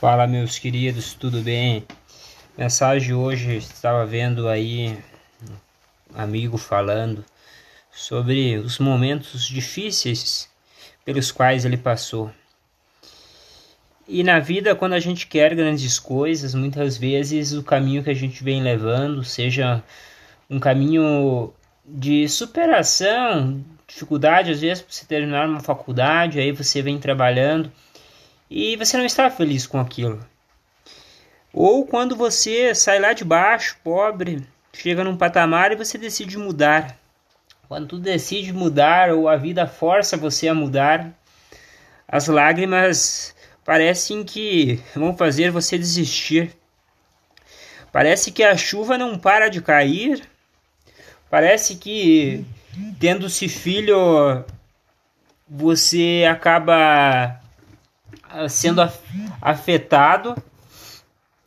Fala meus queridos, tudo bem? Mensagem hoje estava vendo aí um amigo falando sobre os momentos difíceis pelos quais ele passou. E na vida, quando a gente quer grandes coisas, muitas vezes o caminho que a gente vem levando, seja um caminho de superação, dificuldade, às vezes, para você terminar uma faculdade, aí você vem trabalhando e você não está feliz com aquilo. Ou quando você sai lá de baixo, pobre, chega num patamar e você decide mudar. Quando tu decide mudar ou a vida força você a mudar, as lágrimas parecem que vão fazer você desistir. Parece que a chuva não para de cair. Parece que tendo-se filho você acaba sendo afetado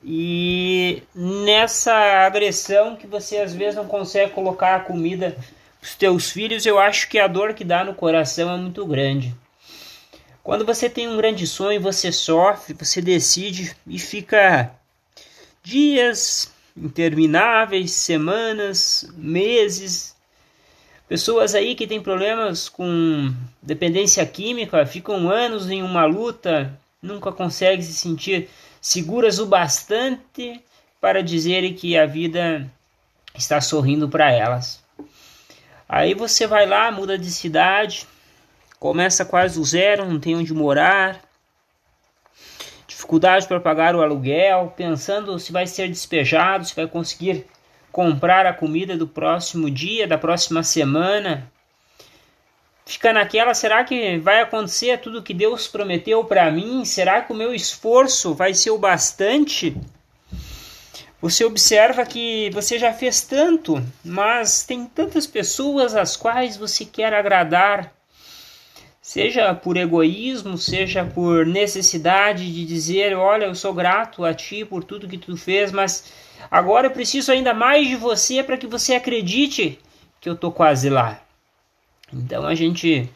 e nessa agressão que você às vezes não consegue colocar a comida para os teus filhos, eu acho que a dor que dá no coração é muito grande. Quando você tem um grande sonho, você sofre, você decide e fica dias intermináveis, semanas, meses Pessoas aí que têm problemas com dependência química ficam anos em uma luta, nunca conseguem se sentir seguras o bastante para dizerem que a vida está sorrindo para elas. Aí você vai lá, muda de cidade, começa quase do zero, não tem onde morar, dificuldade para pagar o aluguel, pensando se vai ser despejado, se vai conseguir comprar a comida do próximo dia, da próxima semana. Fica naquela, será que vai acontecer tudo que Deus prometeu para mim? Será que o meu esforço vai ser o bastante? Você observa que você já fez tanto, mas tem tantas pessoas às quais você quer agradar, seja por egoísmo, seja por necessidade de dizer: Olha, eu sou grato a ti por tudo que tu fez, mas Agora eu preciso ainda mais de você para que você acredite que eu tô quase lá. Então a gente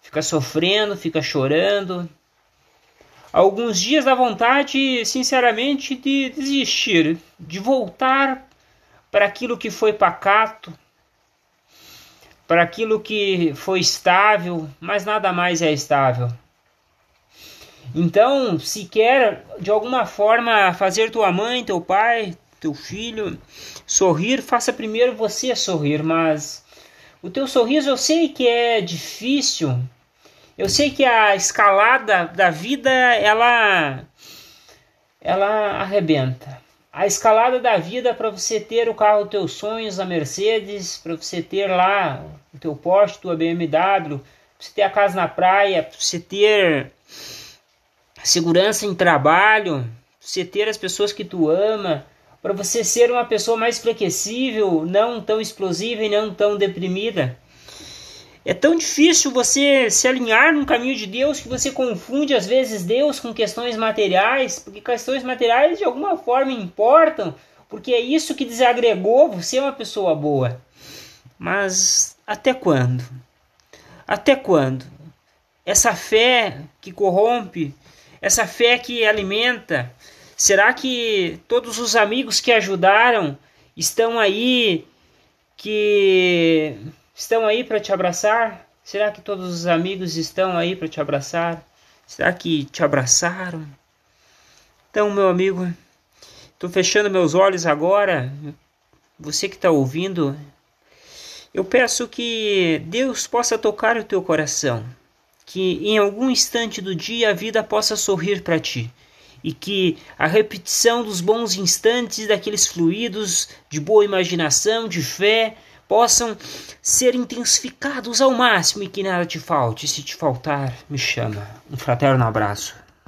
fica sofrendo, fica chorando. Alguns dias dá vontade, sinceramente, de desistir, de voltar para aquilo que foi pacato, para aquilo que foi estável, mas nada mais é estável. Então, se quer de alguma forma fazer tua mãe, teu pai, teu filho sorrir, faça primeiro você sorrir, mas o teu sorriso eu sei que é difícil. Eu sei que a escalada da vida ela ela arrebenta. A escalada da vida para você ter o carro dos teus sonhos, a Mercedes, para você ter lá o teu Porsche, tua BMW, para você ter a casa na praia, para você ter segurança em trabalho, para você ter as pessoas que tu ama, para você ser uma pessoa mais flexível, não tão explosiva e não tão deprimida. É tão difícil você se alinhar no caminho de Deus que você confunde às vezes Deus com questões materiais, porque questões materiais de alguma forma importam, porque é isso que desagregou você uma pessoa boa. Mas até quando? Até quando? Essa fé que corrompe, essa fé que alimenta, Será que todos os amigos que ajudaram estão aí que estão aí para te abraçar? Será que todos os amigos estão aí para te abraçar? Será que te abraçaram? Então, meu amigo, estou fechando meus olhos agora. Você que está ouvindo, eu peço que Deus possa tocar o teu coração, que em algum instante do dia a vida possa sorrir para ti e que a repetição dos bons instantes daqueles fluidos de boa imaginação, de fé, possam ser intensificados ao máximo e que nada te falte. Se te faltar, me chama. Um fraterno abraço.